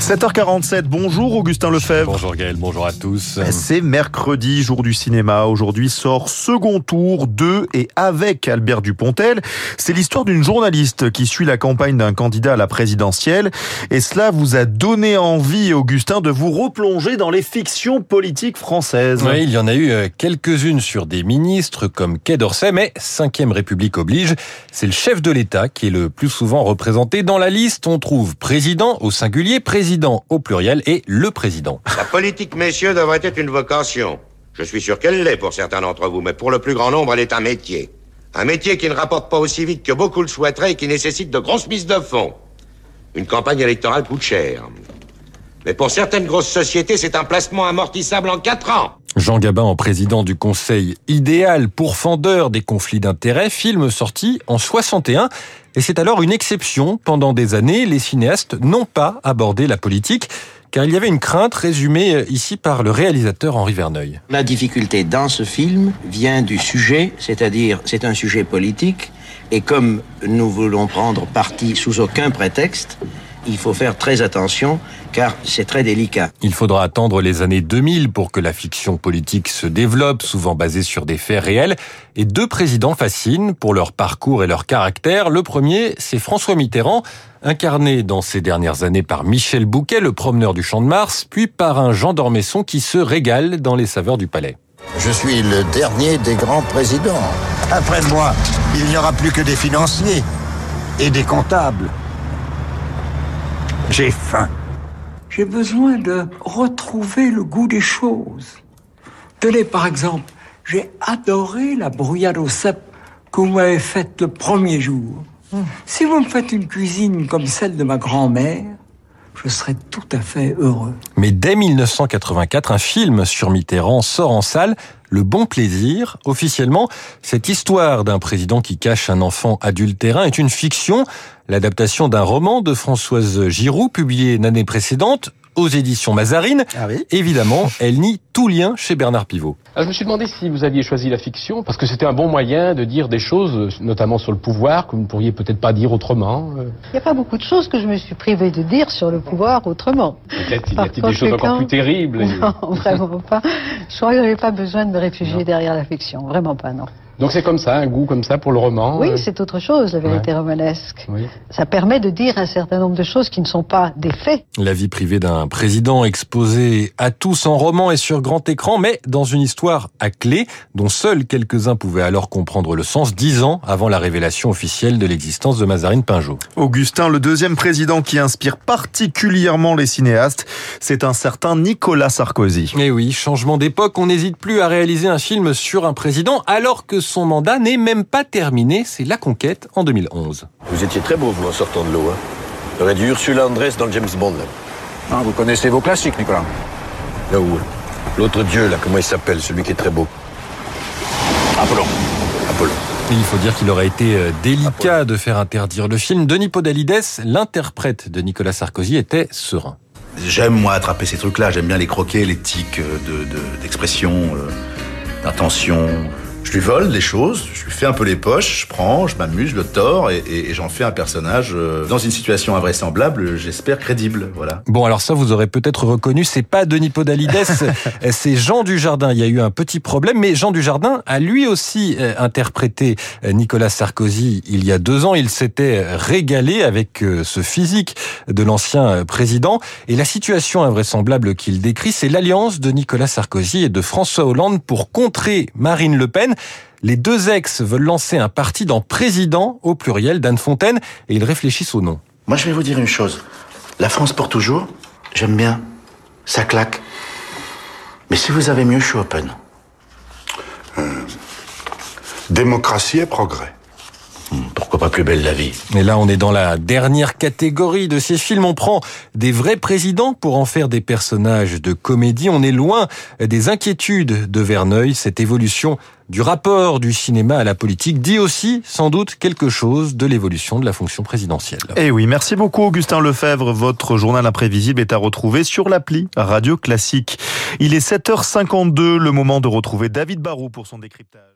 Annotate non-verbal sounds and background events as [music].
7h47, bonjour Augustin Lefebvre. Bonjour Gaël, bonjour à tous. C'est mercredi, jour du cinéma. Aujourd'hui sort second tour de et avec Albert Dupontel. C'est l'histoire d'une journaliste qui suit la campagne d'un candidat à la présidentielle. Et cela vous a donné envie, Augustin, de vous replonger dans les fictions politiques françaises. Oui, il y en a eu euh, quelques-unes sur des ministres comme Quai d'Orsay, mais 5ème République oblige. C'est le chef de l'État qui est le plus souvent représenté. Dans la liste, on trouve président au singulier, président au pluriel et le président. La politique, messieurs, devrait être une vocation. Je suis sûr qu'elle l'est pour certains d'entre vous, mais pour le plus grand nombre, elle est un métier. Un métier qui ne rapporte pas aussi vite que beaucoup le souhaiteraient et qui nécessite de grosses mises de fonds. Une campagne électorale coûte cher. Mais pour certaines grosses sociétés, c'est un placement amortissable en quatre ans. Jean Gabin en président du Conseil idéal pour fendeur des conflits d'intérêts, film sorti en 61. Et c'est alors une exception. Pendant des années, les cinéastes n'ont pas abordé la politique car il y avait une crainte résumée ici par le réalisateur Henri Verneuil. La difficulté dans ce film vient du sujet, c'est-à-dire c'est un sujet politique, et comme nous voulons prendre parti sous aucun prétexte, il faut faire très attention car c'est très délicat. Il faudra attendre les années 2000 pour que la fiction politique se développe, souvent basée sur des faits réels. Et deux présidents fascinent pour leur parcours et leur caractère. Le premier, c'est François Mitterrand, incarné dans ces dernières années par Michel Bouquet, le promeneur du Champ de Mars, puis par un Jean d'Ormesson qui se régale dans les saveurs du palais. Je suis le dernier des grands présidents. Après moi, il n'y aura plus que des financiers et des comptables. J'ai faim. J'ai besoin de retrouver le goût des choses. Tenez, par exemple, j'ai adoré la brouillade au cèpe que vous m'avez faite le premier jour. Si vous me faites une cuisine comme celle de ma grand-mère, je serais tout à fait heureux. Mais dès 1984, un film sur Mitterrand sort en salle, Le Bon Plaisir. Officiellement, cette histoire d'un président qui cache un enfant adultérin est une fiction, l'adaptation d'un roman de Françoise Giroud, publié l'année précédente aux éditions Mazarine. Ah oui Évidemment, elle nie tout lien chez Bernard Pivot. Alors, je me suis demandé si vous aviez choisi la fiction, parce que c'était un bon moyen de dire des choses, notamment sur le pouvoir, que vous ne pourriez peut-être pas dire autrement. euh. Il n'y a pas beaucoup de choses que je me suis privée de dire sur le pouvoir autrement. Peut-être il y a-t-il des choses encore plus terribles. [laughs] Non, vraiment pas. Je crois que je n'avais pas besoin de me réfugier derrière la fiction. Vraiment pas, non. Donc c'est comme ça, un goût comme ça pour le roman. Oui, euh. c'est autre chose, la vérité romanesque. Oui. Ça permet de dire un certain nombre de choses qui ne sont pas des faits. La vie privée d'un président exposée à tous en roman et sur grand écran, mais dans une histoire à clé dont seuls quelques-uns pouvaient alors comprendre le sens dix ans avant la révélation officielle de l'existence de Mazarine Pinjot. Augustin, le deuxième président qui inspire particulièrement les cinéastes, c'est un certain Nicolas Sarkozy. Et Eh oui, changement d'époque, on n'hésite plus à réaliser un film sur un président alors que son mandat n'est même pas terminé, c'est La Conquête en 2011. Vous étiez très beau, vous, en sortant de l'eau. Hein. Vous aurez du Ursula Andress dans le James Bond. Là. Ah, vous connaissez vos classiques, Nicolas. Là où L'autre dieu, là, comment il s'appelle, celui qui est très beau Apollon. Apollon. Et il faut dire qu'il aurait été euh, délicat de faire interdire le film. Denis Podalides, l'interprète de Nicolas Sarkozy, était serein. J'aime moi attraper ces trucs-là, j'aime bien les croquer, les tics euh, de- de- d'expression, euh, d'intention. Je lui vole des choses, je lui fais un peu les poches, je prends, je m'amuse, je le tords et, et- et j'en fais un personnage euh, dans une situation invraisemblable, j'espère crédible, voilà. Bon, alors ça, vous aurez peut-être reconnu, c'est pas Denis Podalides, [laughs] c'est Jean Dujardin. Il y a eu un petit problème, mais Jean Dujardin a lui aussi euh, interprété euh, Nicolas Sarkozy il y a deux ans. Il s'était régalé avec euh, ce physique de l'ancien euh, président. Et la situation invraisemblable qu'il décrit, c'est l'alliance de Nicolas Sarkozy et de François Hollande pour contrer Marine Le Pen. Les deux ex veulent lancer un parti dans président au pluriel d'Anne Fontaine et ils réfléchissent au nom. Moi je vais vous dire une chose, la France pour toujours, j'aime bien, ça claque. Mais si vous avez mieux, je suis open. Démocratie et progrès. Pourquoi pas plus belle la vie Et là, on est dans la dernière catégorie de ces films. On prend des vrais présidents pour en faire des personnages de comédie. On est loin des inquiétudes de Verneuil. Cette évolution du rapport du cinéma à la politique dit aussi, sans doute, quelque chose de l'évolution de la fonction présidentielle. Eh oui, merci beaucoup Augustin Lefebvre. Votre journal imprévisible est à retrouver sur l'appli Radio Classique. Il est 7h52, le moment de retrouver David Barou pour son décryptage.